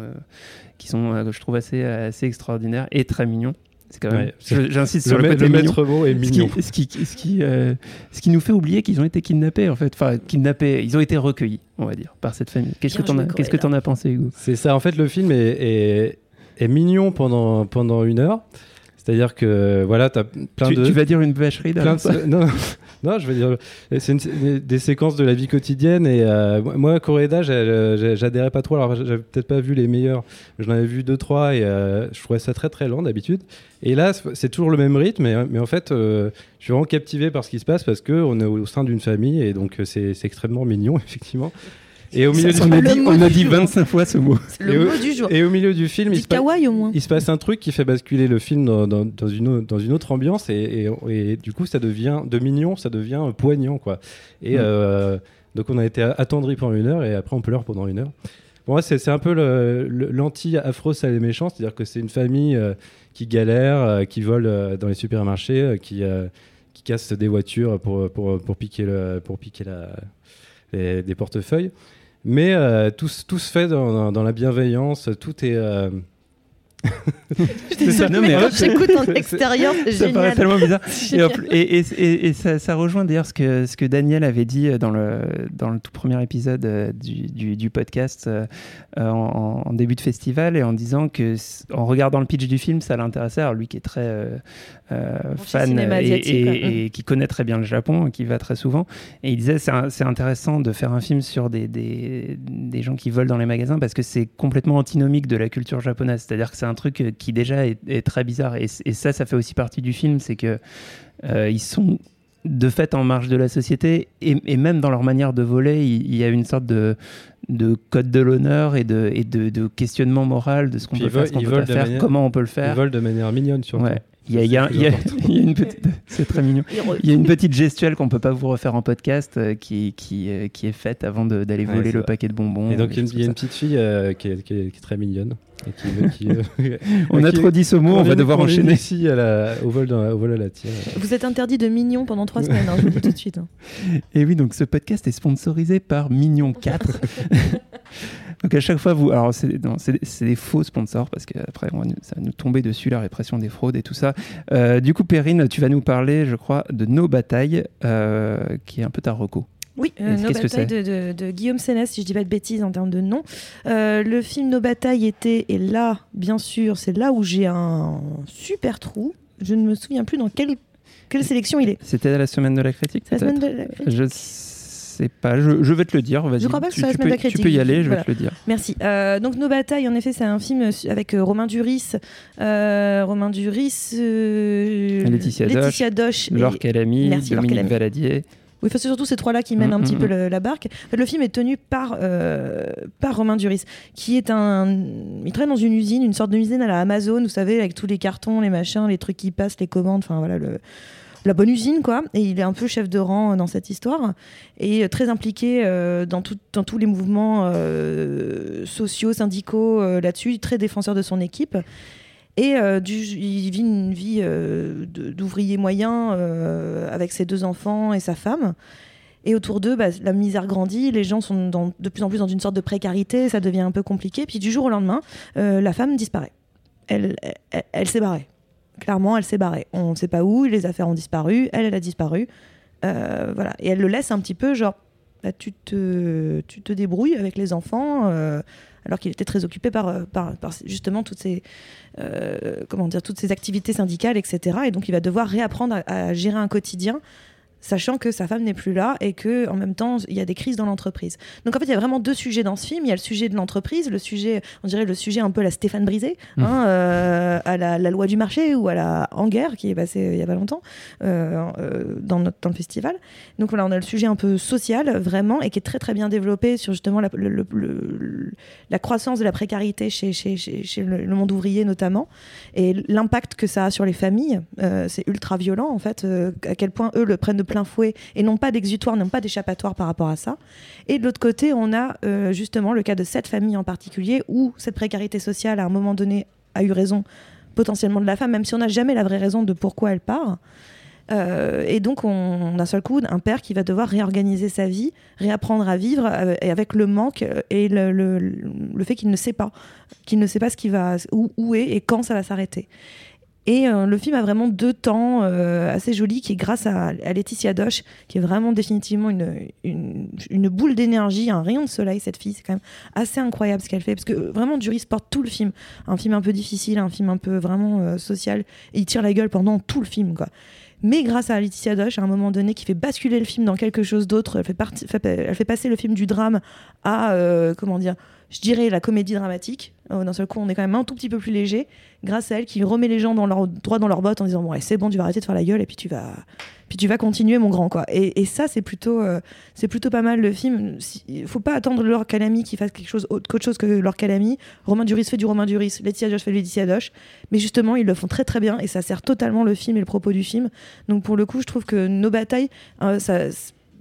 qui sont je trouve, assez, assez extraordinaires et très mignons. C'est quand même. Ouais, J'insiste Le, sur le, côté le maître mot est Ce mignon. qui, ce, qui, ce, qui, euh, ce qui nous fait oublier qu'ils ont été kidnappés, en fait. Enfin, kidnappés, ils ont été recueillis, on va dire, par cette famille. Qu'est-ce que t'en as, qu'est-ce que t'en as pensé, Hugo? C'est ça, en fait, le film est, est, est mignon pendant, pendant une heure. C'est-à-dire que, voilà, t'as plein tu, de... tu vas dire une plein de- non, non, je veux dire, c'est une- des- séquences de la vie quotidienne et euh, moi- Coréda, j'ai- j'adhérais pas trop. Alors, j'avais peut-être pas vu les meilleurs, j'en avais vu deux trois et euh, je trouvais ça très très lent d'habitude. Et là, c'est- toujours le même rythme, mais, mais en fait, euh, je suis vraiment captivé par ce qui se passe parce que on est au sein d'une famille et donc euh, c'est extrêmement mignon effectivement. Et au milieu, on, du, a le dit, on a dit jour. 25 fois ce mot. C'est le et, au, mot du jour. et au milieu du film, il se, passe- kawaii au moins. il se passe un truc qui fait basculer le film dans, dans- dans une, autre- dans une autre ambiance et, et- et du coup ça devient de mignon, ça devient poignant quoi. Et Mm. euh, donc on a été attendri pendant une heure et après on pleure pendant une heure. Bon, ouais, c'est un peu l'anti-afro sale et méchant, c'est-à-dire que c'est une famille euh, qui galère, euh, qui vole euh, dans les supermarchés, euh, qui, euh, qui casse des voitures pour, pour, pour piquer, le, pour piquer la, les- des portefeuilles. Mais euh, tout, se fait dans, dans- dans la bienveillance, tout est, euh, Je suis désolée, Non, mais quand j'écoute en extérieur, c'est Ça paraît génial. tellement bizarre. Et, en génial. plus- et, et- et- et ça, ça rejoint d'ailleurs ce que, ce que Daniel avait dit dans le, dans le tout premier épisode euh, du, du- du podcast euh, euh, en, en début de festival et en disant que en regardant le pitch du film, ça l'intéressait. Alors lui qui est très euh, euh, fan et, qui connaît très bien le Japon, et qui va très souvent, et il disait c'est intéressant de faire un film sur des, des, des gens qui volent dans les magasins parce que c'est complètement antinomique de la culture japonaise. C'est-à-dire que c'est un truc euh, qui déjà est, est très bizarre. Et, ça, ça fait aussi partie du film, c'est que euh, ils sont de fait en marge de la société et, et même dans leur manière de voler, il, il y a une sorte de, de code de l'honneur et, de, et de, de questionnement moral de ce qu'on peut ils faire, ce qu'on ils peut faire, manière- comment on peut le Ils faire. volent de manière mignonne surtout. Ouais. Il y a, il y a- C'est il y a- plus important. il y a une petite, c'est très mignon. Il y a une petite gestuelle qu'on peut pas vous refaire en podcast euh, qui, qui, euh, qui est faite avant de- d'aller voler le vrai. paquet de bonbons. Et donc il y a une- petite fille euh, qui, est, qui est- qui est très mignonne. Et qui, qui, euh, ça. On a trop dit ce mot, on va devoir enchaîner. ici à la, au, vol dans- au vol à la tire. Vous êtes interdit de mignon pendant trois semaines, hein, je vous le dis tout de suite. hein. Et oui, donc ce podcast est sponsorisé par Mignon 4. Donc à chaque fois, vous. Alors, c'est non, c'est- c'est des faux sponsors parce qu'après, on va nous- ça va nous tomber dessus, la répression des fraudes et tout ça. Euh, du coup, Perrine, tu vas nous parler, je crois, de Nos Batailles, euh, qui est un peu ta reco. Oui, euh, Nos batailles de, de- de Guillaume Sénès, si je dis pas de bêtises en termes de nom. Euh, le film Nos batailles était, et là, bien sûr, c'est là où j'ai un super trou. Je ne me souviens plus dans quelle, quelle sélection il est. C'était la semaine de la critique la semaine de la critique Je sais pas, je, je vais te le dire, vas-y. Je crois pas que Tu- la tu peux- Tu peux y aller, je vais te le dire. Merci. Euh, donc Nos batailles, en effet, c'est un film avec euh, Romain Duris, euh, Romain Duris, Laetitia Doche, Laetitia Doche Laure Calamy, Merci, Laure Dominique Calamy. Valadier. Oui, c'est surtout ces trois-là qui mènent un Mm, petit mm, peu mm. le- la barque. En fait, le film est tenu par, euh, par Romain Duris, qui est un. Il travaille dans une usine, une sorte de usine à la Amazon, vous savez, avec tous les cartons, les machins, les trucs qui passent, les commandes, enfin voilà, le, la bonne usine, quoi. Et il est un peu chef de rang dans cette histoire et euh, très impliqué euh, dans, tous les mouvements euh, sociaux, syndicaux euh, là-dessus, très défenseur de son équipe. Et euh, du- il vit une vie euh, d'ouvrier moyen euh, avec ses deux enfants et sa femme. Et autour d'eux, bah, la misère grandit, les gens sont de plus en plus dans une sorte de précarité, ça devient un peu compliqué. Puis du jour au lendemain, euh, la femme disparaît. Elle, elle, elle s'est barrée. Clairement, elle s'est barrée. On ne sait pas où, les affaires ont disparu, elle, elle a disparu. Euh, voilà. Et elle le laisse un petit peu, genre, bah, tu, te, tu te débrouilles avec les enfants, euh, alors qu'il était très occupé par, euh, par, justement toutes ces, comment dire, toutes ces activités syndicales, etc. Et donc, il va devoir réapprendre à gérer un quotidien sachant que sa femme n'est plus là et que en même temps il y a des crises dans l'entreprise. Donc en fait il y a vraiment deux sujets dans ce film. Il y a le sujet de l'entreprise, le sujet, on dirait le sujet un peu la Stéphane Brisé, Mhm. hein, euh, à la, la loi du marché ou à la en guerre qui est passée euh, il y a pas longtemps euh, euh, dans, notre, dans le festival. Donc voilà on a le sujet un peu social vraiment et qui est très très bien développé sur justement la, le- le- le- la croissance de la précarité chez, chez, chez, chez le, monde ouvrier notamment et l'impact que ça a sur les familles. C'est ultra violent en fait, à quel point eux le prennent de plein fouet et n'ont pas d'exutoire, n'ont pas d'échappatoire par rapport à ça. Et de l'autre côté, on a euh, justement le cas de cette famille en particulier où cette précarité sociale à un moment donné a eu raison potentiellement de la femme, même si on n'a jamais la vraie raison de pourquoi elle part. Euh, et donc, on, d'un seul coup, un père qui va devoir réorganiser sa vie, réapprendre à vivre, euh, et avec le manque et le, le- le fait qu'il ne sait pas, qu'il ne sait pas ce qui va, où, où est et quand ça va s'arrêter. Et euh, le film a vraiment deux temps euh, assez jolis, qui est grâce à, Laetitia Doche, qui est vraiment définitivement une, une, boule d'énergie, un rayon de soleil, cette fille. C'est quand même assez incroyable ce qu'elle fait, parce que euh, vraiment, Duris porte tout le film. Un film un peu difficile, un film un peu vraiment social, et il tire la gueule pendant tout le film, quoi. Mais grâce à Laetitia Doche, à un moment donné, qui fait basculer le film dans quelque chose d'autre, elle fait, elle fait passer le film du drame à, comment dire, je dirais la comédie dramatique. Euh, D'un seul coup, on est quand même un tout petit peu plus léger, grâce à elle qui remet les gens dans leur, droit dans leurs bottes en disant bon, c'est bon, tu vas arrêter de faire la gueule et puis tu vas, puis tu vas continuer, mon grand quoi. Et, ça, c'est plutôt, euh, plutôt pas mal le film. Il faut pas attendre Laure Calamy qui fasse quelque chose autre chose que Laure Calamy. Romain Duris fait du Romain Duris, Laetitia Doche fait Laetitia Doche, mais justement, ils le font très très bien et ça sert totalement le film et le propos du film. Donc pour le coup, je trouve que nos batailles, euh,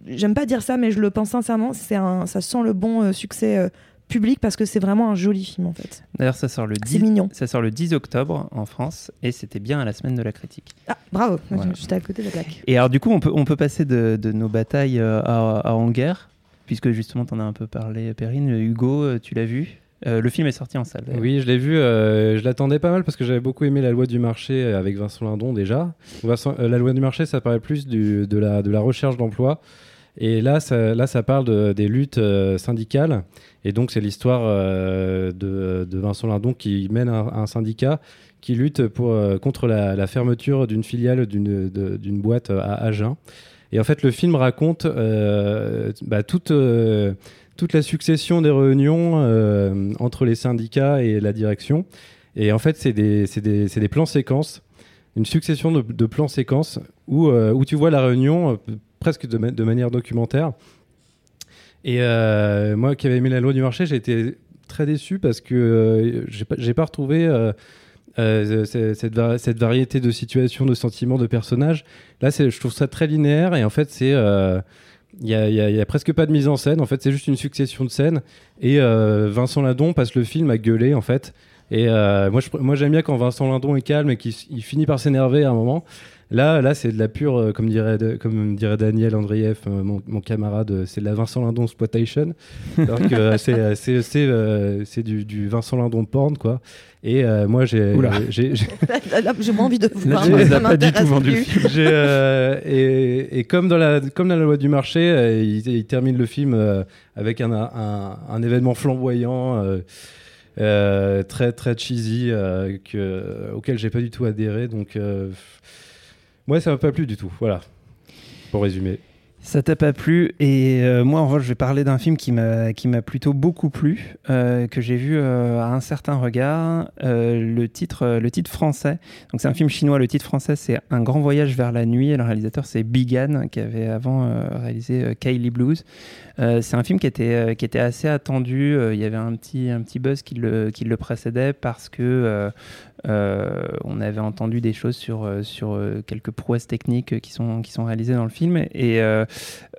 j'aime pas dire ça, mais je le pense sincèrement, c'est ça sent le bon euh, succès public parce que c'est vraiment un joli film en fait. D'ailleurs, ça sort le C'est 10, mignon. ça sort le 10 octobre en France et c'était bien à la semaine de la critique. Ah, bravo, Voilà. j'étais à côté de la plaque. Et alors, du coup, on peut, on peut passer de, de nos batailles euh, à, à En guerre, puisque justement, tu en as un peu parlé, Perrine. Hugo, euh, tu l'as vu? Euh, le film est sorti en salle. d'ailleurs. Oui, je l'ai vu. euh, je l'attendais pas mal parce que j'avais beaucoup aimé La Loi du marché euh, avec Vincent Lindon déjà. Vincent- euh, la Loi du marché, ça paraît plus du- de, la, de la recherche d'emploi. Et là, ça, parle de- des luttes euh, syndicales. Et donc, c'est l'histoire euh, de, Vincent Lindon qui mène un, syndicat qui lutte euh, contre la, fermeture d'une filiale d'une boîte à Agen. Et en fait, le film raconte bah, toute, la succession des réunions entre les syndicats et la direction. Et en fait, c'est des, plans séquences, une succession de, plans séquences où, tu vois la réunion presque de, de manière documentaire. Et euh, moi qui avais aimé la loi du marché, j'ai été très déçu parce que euh, j'ai pas, retrouvé euh, euh, cette, va- cette variété de situations, de sentiments, de personnages. Là, je trouve ça très linéaire et en fait, c'est. il y, a, presque pas de mise en scène. En fait, c'est juste une succession de scènes. Et Vincent Lindon passe le film à gueuler, en fait. Et moi, j'aime bien quand Vincent Lindon est calme et qu'il finit par s'énerver à un moment. Là, là, c'est de la pure, euh, comme dirait, comme dirait Daniel Andrieff, euh, mon, mon camarade, euh, c'est de la Vincent Lindon exploitation. Alors que euh, c'est, euh, c'est, c'est, euh, c'est du, du Vincent Lindon porn, quoi. Et euh, moi, j'ai, j'ai, j'ai- Là, là, j'ai moins envie de Là, nous ça as pas du tout vendu le plus. film. j'ai, euh, et, et comme dans la comme dans la loi du marché, euh, il, il termine le film euh, avec un, un, un événement flamboyant, euh, euh, très très cheesy, euh, que, auquel j'ai pas du tout adhéré. Donc euh, moi, ça m'a pas plu du tout. Voilà. Pour résumer. Ça t'a pas plu et euh, moi en revanche je vais parler d'un film qui m'a qui m'a plutôt beaucoup plu euh, que j'ai vu euh, à un certain regard le titre le titre français. Donc c'est un film chinois. Le titre français c'est Un grand voyage vers la nuit. Et le réalisateur c'est Bigan qui avait avant réalisé Kylie Blues. C'est un film qui était qui était assez attendu. Il y avait un petit un petit buzz qui le qui le précédait parce que on avait entendu des choses sur, sur quelques prouesses techniques qui sont, qui sont réalisées dans le film. Et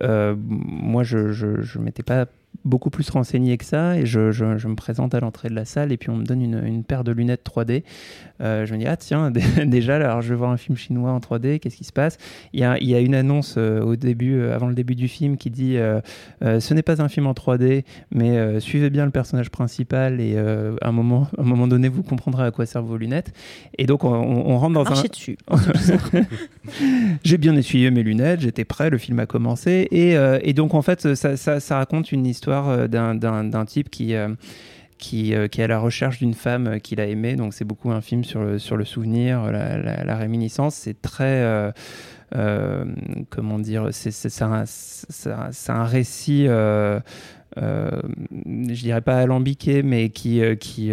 moi, je ne m'étais pas beaucoup plus renseigné que ça et je, je- je me présente à l'entrée de la salle et puis on me donne une, une paire de lunettes 3D. Euh, je me dis, ah tiens, déjà, alors je vais voir un film chinois en 3D, qu'est-ce qui se passe? Il y, a, il y a une annonce euh, au début, euh, avant le début du film qui dit, ce n'est pas un film en 3D, mais suivez bien le personnage principal et à, un moment, à un moment donné, vous comprendrez à quoi servent vos lunettes. Et donc, on, on- on rentre dans un... Marcher dessus. J'ai bien essuyé mes lunettes, j'étais prêt, le film a commencé. Et, et donc, en fait, ça, ça- ça raconte une histoire euh, d'un- type qui, euh, euh, qui est à la recherche d'une femme qu'il a aimée. Donc, c'est beaucoup un film sur le, sur le souvenir, la, réminiscence. C'est très. comment dire C'est un, un- récit. euh, euh, je dirais pas alambiqué, mais qui, qui,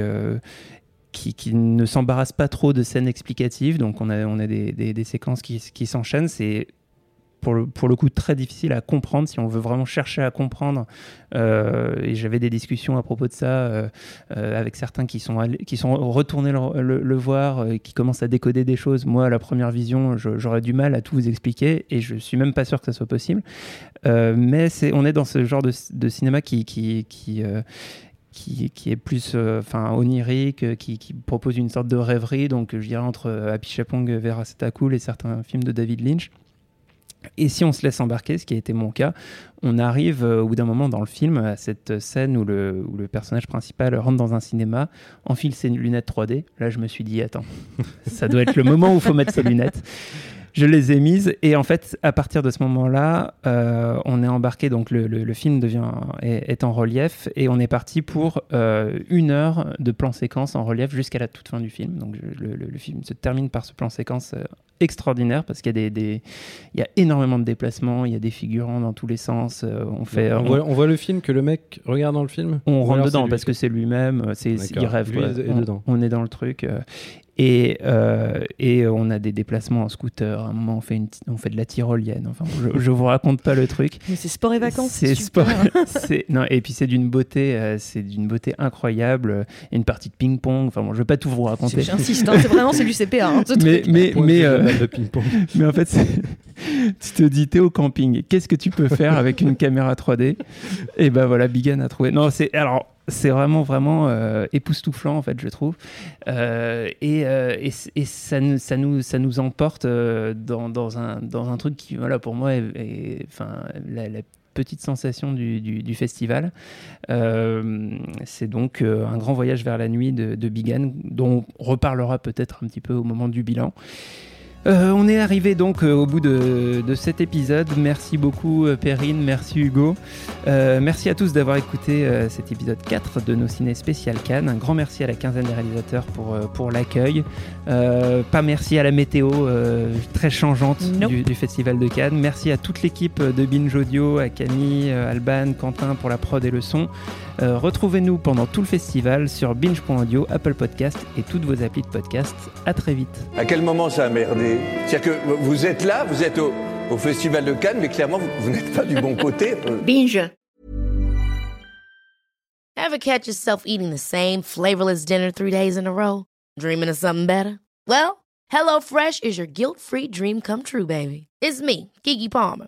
qui, ne s'embarrasse pas trop de scènes explicatives. Donc on a, on a des, des- des séquences qui, qui s'enchaînent. C'est pour le, pour le coup très difficile à comprendre si on veut vraiment chercher à comprendre. Euh, et j'avais des discussions à propos de ça euh, euh, avec certains qui sont, qui sont retournés le, le- le voir, qui commencent à décoder des choses. Moi, à la première vision, j'aurais du mal à tout vous expliquer et je suis même pas sûr que ça soit possible. Mais c'est, on est dans ce genre de, de cinéma qui, qui, qui, qui, est plus onirique, qui, qui propose une sorte de rêverie, donc je dirais entre euh, Happy Chapong, Vera Cool et certains films de David Lynch. Et si on se laisse embarquer, ce qui a été mon cas, on arrive euh, au bout d'un moment dans le film à cette scène où le, où le personnage principal rentre dans un cinéma, enfile ses lunettes 3D. Là, je me suis dit, attends, ça doit être le moment où il faut mettre ses lunettes. Je les ai mises et en fait, à partir de ce moment-là, euh, on est embarqué. Donc le, le- le film devient est, est en relief et on est parti pour euh, une heure de plan séquence en relief jusqu'à la toute fin du film. Donc je- le, le- film se termine par ce plan séquence euh, extraordinaire parce qu'il y a des, des- il y a énormément de déplacements, il y a des figurants dans tous les sens. on fait, on, on- voit, on voit le film que le mec regarde dans le film on rentre dedans parce que c'est lui-même, il rêve. Lui quoi. est- est on, dedans. on est dans le truc. Et, euh, et on a des déplacements en scooter. À un moment, on fait, une, on fait de la tyrolienne. Enfin, je, je vous raconte pas le truc. Mais c'est sport et vacances. C'est sport. non, et puis c'est d'une beauté, euh, c'est d'une beauté incroyable. Une partie de ping-pong. Enfin bon, je vais pas tout vous raconter. J'insiste, hein, c'est vraiment c'est du CPA. hein, ce Mais, truc. mais, mais, euh, de mais en fait, tu te dis, t'es au camping. Qu'est-ce que tu peux faire avec une caméra 3D Et ben voilà, Bigan a trouvé. Non, c'est alors. C'est vraiment, vraiment euh, époustouflant, en fait, je trouve. Euh, et euh, et, ça, nous, ça, nous, ça nous emporte dans, dans, un, dans un truc qui, voilà, pour moi, est, enfin, la, petite sensation du, festival. C'est donc un grand voyage vers la nuit de, de Big Anne, dont on reparlera peut-être un petit peu au moment du bilan. Euh, on est arrivé donc euh, au bout de, de cet épisode. Merci beaucoup euh, Perrine, merci Hugo. Merci à tous d'avoir écouté cet épisode 4 de nos ciné spécial Cannes. Un grand merci à la quinzaine des réalisateurs pour, pour l'accueil. Pas merci à la météo très changeante Nope. du, du Festival de Cannes. Merci à toute l'équipe de Binge Audio, à Camille, Alban, Quentin pour la prod et le son. Euh, Retrouvez-nous pendant tout le festival sur binge.audio, Apple Podcast et toutes vos applis de podcast. À très vite. À quel moment ça a merdé? C'est-à-dire que vous êtes là, vous êtes au, au Festival de Cannes, mais clairement, vous, vous n'êtes pas du bon côté. Binge. Ever catch yourself eating the same flavorless dinner three days in a row? Dreaming of something better? Well, HelloFresh is your guilt-free dream come true, baby. It's me, Kiki Palmer.